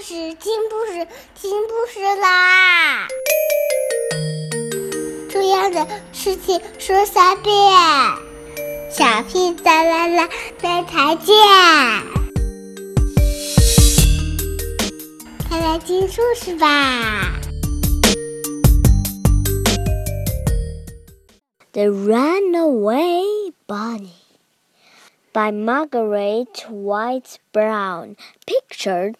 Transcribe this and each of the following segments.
事，听故事，听故事啦！重要的事情说三遍，小屁哒啦啦，明天见！快来听故事吧！The Runaway Bunny by Margaret Wise Brown. Pictures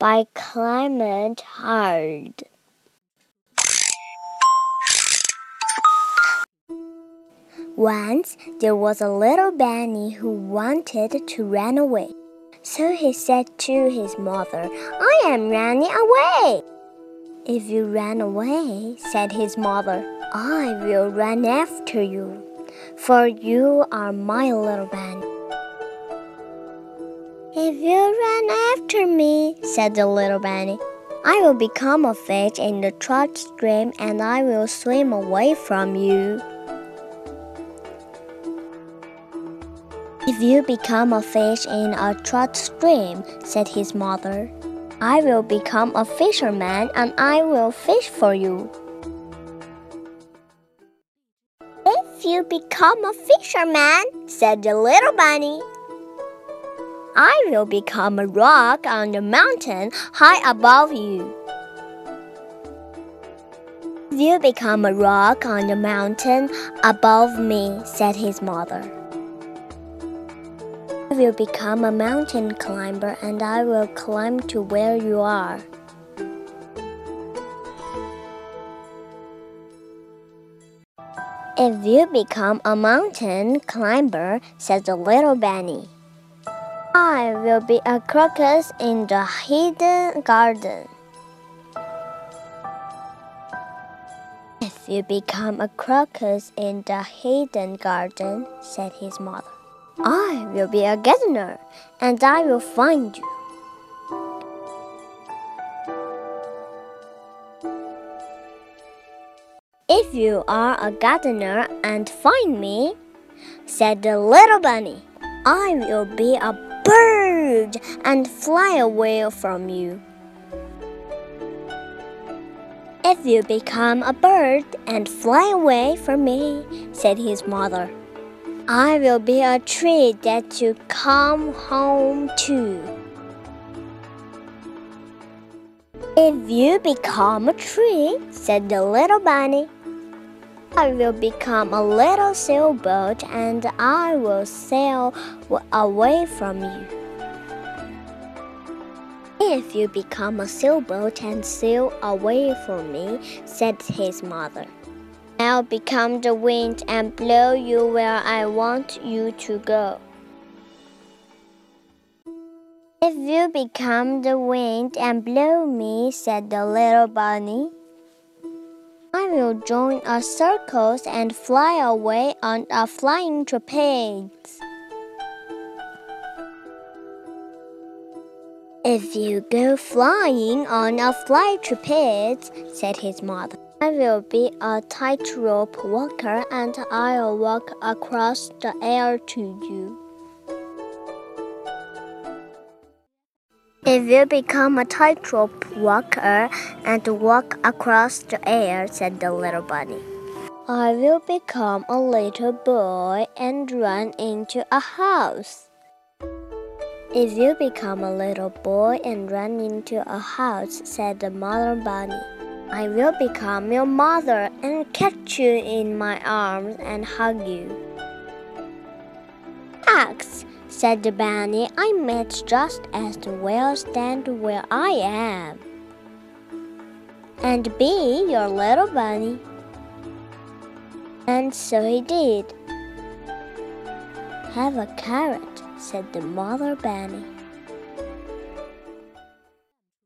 by Clement Hurd. Once there was a little bunny who wanted to run away. So he said to his mother, I am running away. If you run away, said his mother, I will run after you, for you are my little bunny. If you run after me, said the little bunny, I will become a fish in the trout stream and I will swim away from you. If you become a fish in a trout stream, said his mother, I will become a fisherman and I will fish for you. If you become a fisherman, said the little bunny, I will become a rock on the mountain high above you. You become a rock on the mountain above me, said his mother. I will become a mountain climber and I will climb to where you are. If you become a mountain climber, said the little bunny, I will be a crocus in the hidden garden. If you become a crocus in the hidden garden, said his mother, I will be a gardener and I will find you. If you are a gardener and find me, said the little bunny, I will be a and fly away from you. If you become a bird and fly away from me, said his mother, I will be a tree that you come home to. If you become a tree, said the little bunny, I will become a little sailboat and I will sail away from you. If you become a sailboat and sail away from me, said his mother, I'll become the wind and blow you where I want you to go. If you become the wind and blow me, said the little bunny, I will join a circus and fly away on a flying trapeze. If you go flying on a fly trapeze, said his mother, I will be a tightrope walker and I'll walk across the air to you. If you become a tightrope walker and walk across the air, said the little bunny, I will become a little boy and run into a house. If you become a little boy and run into a house, said the mother bunny, I will become your mother and catch you in my arms and hug you. X said the bunny, I might just as well stand where I am and be your little bunny. And so he did. Have a carrot, said the mother bunny.